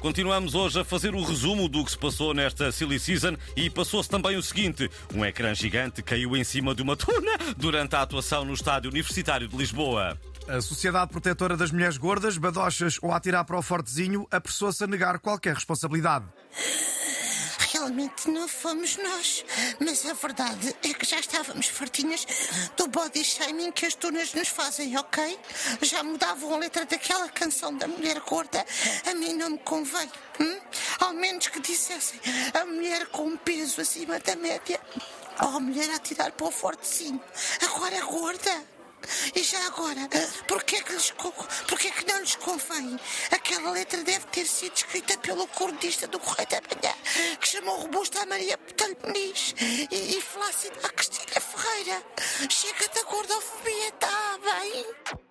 Continuamos hoje a fazer o resumo do que se passou nesta Silly Season e passou-se também o seguinte: um ecrã gigante caiu em cima de uma tuna durante a atuação no Estádio Universitário de Lisboa. A Sociedade Protetora das Mulheres Gordas, badochas ou a atirar para o fortezinho, apressou-se a negar qualquer responsabilidade. Realmente não fomos nós, mas a verdade é que já estávamos fartinhas do body shaming que as tunas nos fazem, ok? Já mudavam a letra daquela canção da mulher gorda, a mim não me convém. Hum? Ao menos que dissessem a mulher com peso acima da média ou a mulher a tirar para o fortezinho. Agora gorda. E já agora, porquê que, lhes, porquê que não lhes convém? Aquela letra deve ter sido escrita pelo cordista do Correio da Manhã, que chamou robusta a Maria Botelho e, e flácida a Cristina Ferreira. Chega da gordofobia, está bem?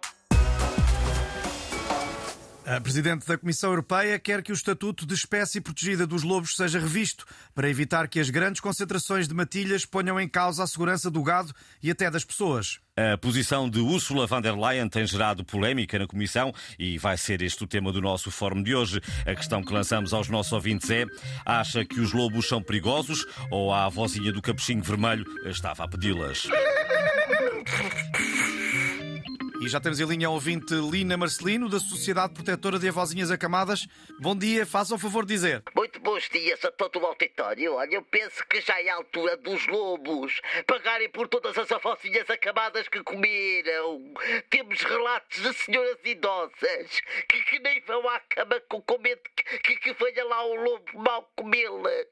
A Presidente da Comissão Europeia quer que o Estatuto de Espécie Protegida dos Lobos seja revisto para evitar que as grandes concentrações de matilhas ponham em causa a segurança do gado e até das pessoas. A posição de Ursula von der Leyen tem gerado polémica na Comissão e vai ser este o tema do nosso fórum de hoje. A questão que lançamos aos nossos ouvintes é: acha que os lobos são perigosos ou a vozinha do capuchinho vermelho estava a pedi-las? E já temos em linha a ouvinte Lina Marcelino, da Sociedade Protetora de Avozinhas Acamadas. Bom dia, faça o favor de dizer. Muito bons dias a todo o auditório. Olha, eu penso que já é a altura dos lobos pagarem por todas as avozinhas acamadas que comeram. Temos relatos de senhoras idosas que, que nem vão à cama com, com medo que, que, que venha lá o lobo mal comê-las.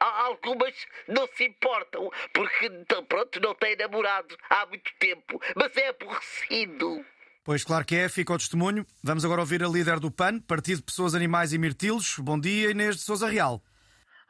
Algumas não se importam porque, então, pronto, não têm namorado há muito tempo, mas é aborrecido. Pois claro que é, fica o testemunho. Vamos agora ouvir a líder do PAN, Partido de Pessoas, Animais e Mirtilos. Bom dia, Inês de Souza Real.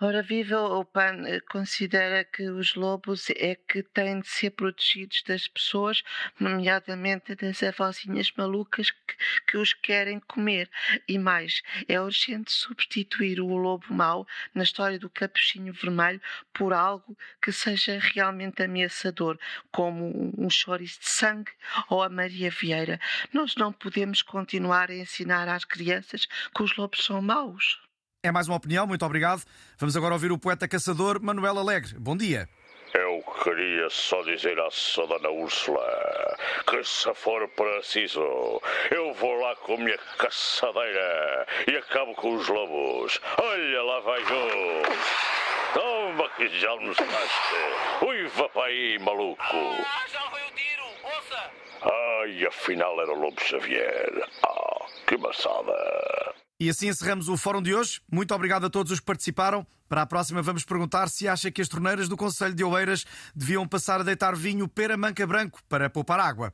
Ora viva, o PAN eh, considera que os lobos é que têm de ser protegidos das pessoas, nomeadamente das avózinhas malucas que, que os querem comer. E mais, é urgente substituir o lobo mau na história do capuchinho vermelho por algo que seja realmente ameaçador, como um chouriço de sangue ou a Maria Vieira. Nós não podemos continuar a ensinar às crianças que os lobos são maus. É mais uma opinião, muito obrigado. Vamos agora ouvir o poeta caçador Manuel Alegre. Bom dia. Eu queria só dizer à sua dona Úrsula que se for preciso, eu vou lá com a minha caçadeira e acabo com os lobos. Olha, lá vai um. Toma que já almoçaste. Uiva para aí, maluco. Ah, já foi o tiro, ouça. Ai, afinal era o Lobo Xavier. Ah, que maçada. E assim encerramos o fórum de hoje. Muito obrigado a todos os que participaram. Para a próxima vamos perguntar se acha que as torneiras do Conselho de Oeiras deviam passar a deitar vinho pera manca branco para poupar água.